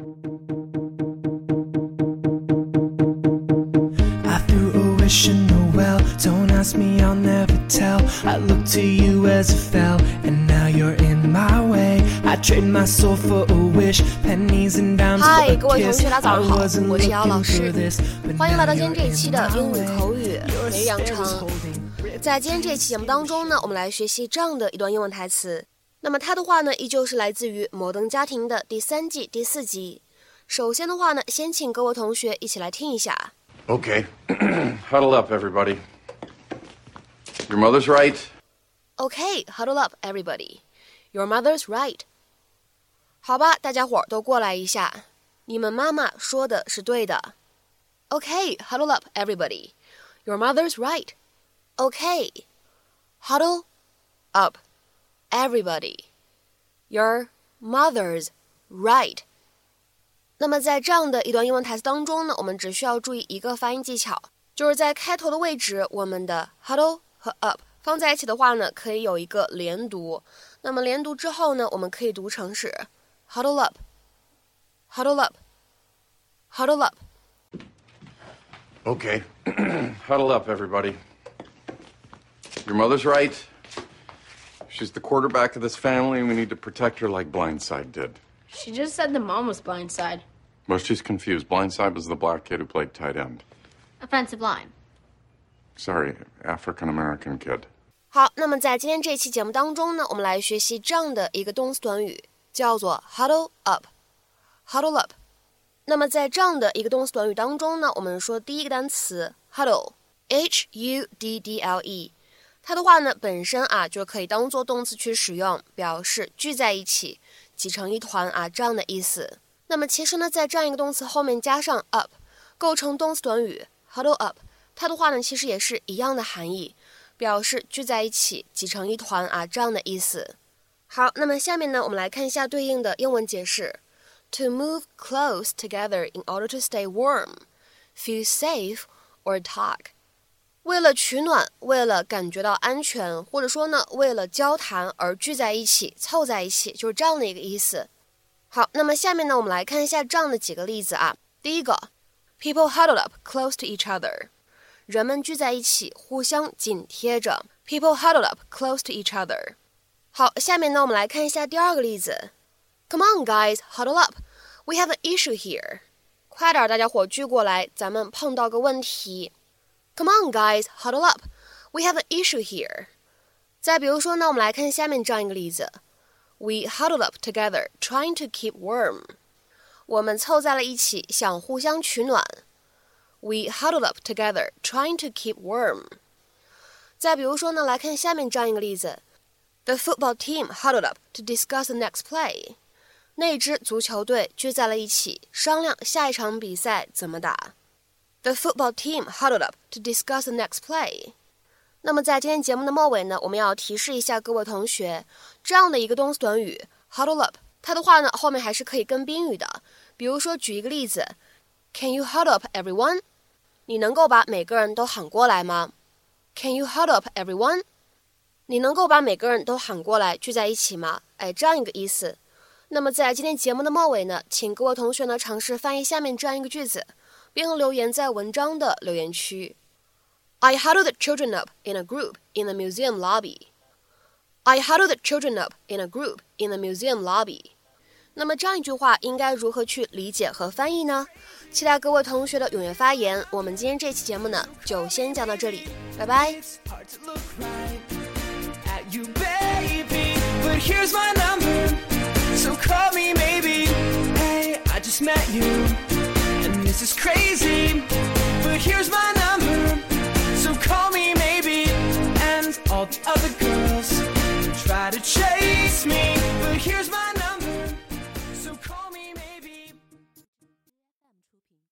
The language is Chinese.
I threw a wish in the well. Don't ask me, I'll never tell. I looked to you as it fell, and now you're in my way. I trade my soul for a wish, pennies and dimes 嗨，for 各位同学，大家早上好，我是姚老师欢迎来到今天这一期的英语口语每日养成。在今天这一期节目当中呢，我们来学习这样的一段英文台词。那么它的话呢，依旧是来自于《摩登家庭》的第三季第四集。首先的话呢，先请各位同学一起来听一下。 Okay, huddle up, everybody. Your mother's right. Okay, huddle up, everybody. Your mother's right. 好吧，大家伙儿都过来一下。你们妈妈说的是对的。Okay, huddle up, everybody. Your mother's right. Okay, huddle up, everybody. Your mother's right. 那么在这样的一段英文台词当中呢，我们只需要注意一个发音技巧，就是在开头的位置，我们的 huddle 和 up 放在一起的话呢，可以有一个连读。那么连读之后呢，我们可以读成是 huddle up，huddle up，huddle up。 Okay, huddle up, everybody. Your mother's right. She's the quarterback of this family, and we need to protect her like Blindside did. She just said the mom was blindside. Well, she's confused. Blindside was the black kid who played tight end. Offensive line. Sorry, African American kid. 好，那么在今天这期节目当中呢，我们来学习这样的一个动词短语，叫做 huddle up。huddle up。那么在这样的一个动词短语当中呢，我们说第一个单词 huddle，h u d d l e， 它的话呢本身啊就可以当做动词去使用，表示聚在一起、挤成一团啊这样的意思。那么其实呢，在这样一个动词后面加上 up，构成动词短语 huddle up，它的话呢其实也是一样的含义。表示聚在一起、挤成一团啊这样的意思。好，那么下面呢，我们来看一下对应的英文解释：to move close together in order to stay warm, feel safe or talk。为了取暖，为了感觉到安全，或者说呢，为了交谈而聚在一起、凑在一起，就是这样的一个意思。好，那么下面呢，我们来看一下这样的几个例子啊。第一个，people huddled up close to each other。人们聚在一起，互相紧贴着。People huddled up close to each other。好，下面呢，我们来看一下第二个例子。Come on, guys, huddle up. We have an issue here. 快点，大家伙聚过来，咱们碰到个问题。Come on, guys, huddle up. We have an issue here. 再比如说呢，我们来看下面这样一个例子。We huddled up together, trying to keep warm. 我们凑在了一起，想互相取暖。We huddled up together, trying to keep warm. 再比如说呢，来看下面这样一个例子：The football team huddled up to discuss the next play. 那支足球队聚在了一起，商量下一场比赛怎么打。 The football team huddled up to discuss the next play. 那么在今天节目的末尾呢，我们要提示一下各位同学，这样的一个动词短语 huddle up，它的话呢后面还是可以跟宾语的。比如说举一个例子，Can you huddle up everyone？你能够把每个人都喊过来吗？Can you huddle up everyone？你能够把每个人都喊过来聚在一起吗？哎，这样一个意思。那么在今天节目的末尾呢，请各位同学呢尝试翻译下面这样一个句子，并留言在文章的留言区。I huddled the children up in a group in the museum lobby. I huddled the children up in a group in the museum lobby. 那么这样一句话应该如何去理解和翻译呢？期待各位同学的踊跃发言。我们今天这期节目呢，就先讲到这里，拜拜。It's hard to look right at you, baby. But here's my number, so call me maybe. Hey, I just met you, this is crazy. But here's my number, so call me maybe. And all the other girls try to chase me, but here's my